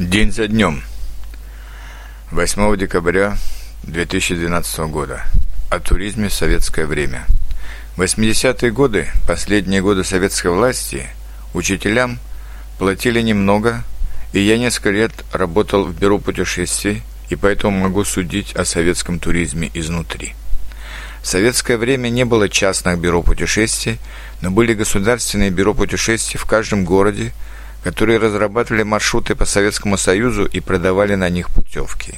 День за днем. 8 декабря 2012 года. О туризме в советское время. 80-е годы, последние годы советской власти, учителям платили немного, и я несколько лет работал в бюро путешествий, и поэтому могу судить о советском туризме изнутри. В советское время не было частных бюро путешествий, но были государственные бюро путешествий в каждом городе, которые разрабатывали маршруты по Советскому Союзу и продавали на них путевки.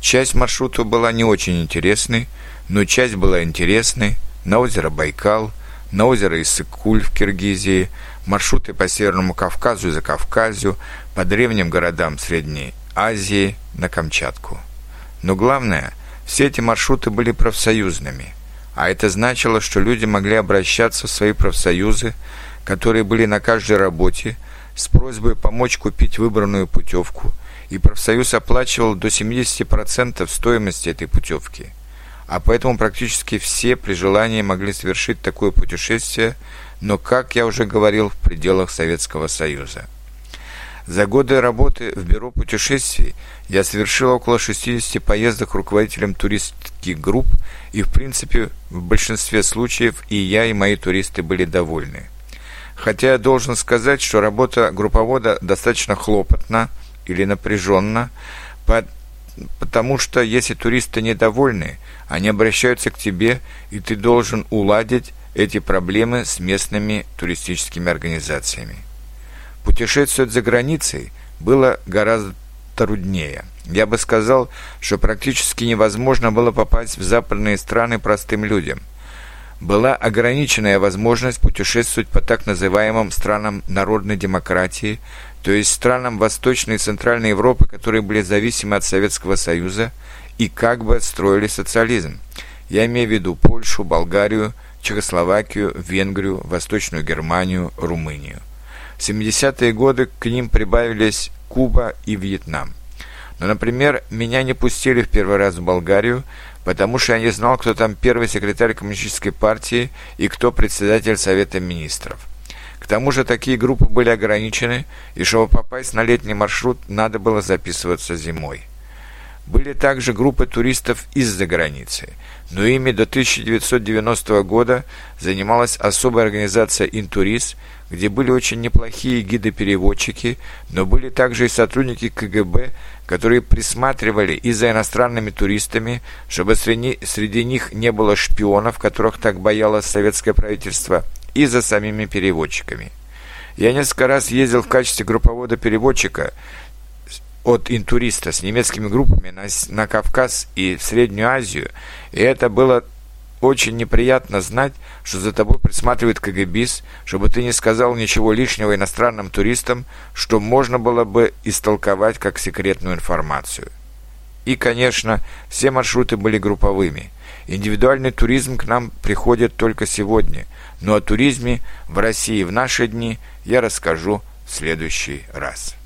Часть маршрутов была не очень интересной, но часть была интересной на озеро Байкал, на озеро Иссык-Куль в Киргизии, маршруты по Северному Кавказу и Закавказью, по древним городам Средней Азии, на Камчатку. Но главное, все эти маршруты были профсоюзными, а это значило, что люди могли обращаться в свои профсоюзы, которые были на каждой работе, с просьбой помочь купить выбранную путевку, и профсоюз оплачивал до 70% стоимости этой путевки. А поэтому практически все при желании могли совершить такое путешествие, но, как я уже говорил, в пределах Советского Союза. За годы работы в бюро путешествий я совершил около 60 поездок руководителем туристских групп, и, в принципе, в большинстве случаев и я, и мои туристы были довольны. Хотя я должен сказать, что работа групповода достаточно хлопотна или напряженна, потому что если туристы недовольны, они обращаются к тебе, и ты должен уладить эти проблемы с местными туристическими организациями. Путешествовать за границей было гораздо труднее. Я бы сказал, что практически невозможно было попасть в западные страны простым людям – была ограниченная возможность путешествовать по так называемым странам народной демократии, то есть странам Восточной и Центральной Европы, которые были зависимы от Советского Союза и как бы строили социализм. Я имею в виду Польшу, Болгарию, Чехословакию, Венгрию, Восточную Германию, Румынию. В 70-е годы к ним прибавились Куба и Вьетнам. Но, например, меня не пустили в первый раз в Болгарию, потому что я не знал, кто там первый секретарь коммунистической партии и кто председатель Совета министров. К тому же такие группы были ограничены, и чтобы попасть на летний маршрут, надо было записываться зимой. Были также группы туристов из-за границы, но ими до 1990 года занималась особая организация «Интурист», где были очень неплохие гиды-переводчики, но были также и сотрудники КГБ, которые присматривали и за иностранными туристами, чтобы среди, среди них не было шпионов, которых так боялось советское правительство, и за самими переводчиками. Я несколько раз ездил в качестве групповода-переводчика от интуриста с немецкими группами на, на Кавказ и в Среднюю Азию, и это было очень неприятно знать, что за тобой присматривает КГБИС, чтобы ты не сказал ничего лишнего иностранным туристам, что можно было бы истолковать как секретную информацию. И, конечно, все маршруты были групповыми. Индивидуальный туризм к нам приходит только сегодня, но о туризме в России в наши дни я расскажу в следующий раз.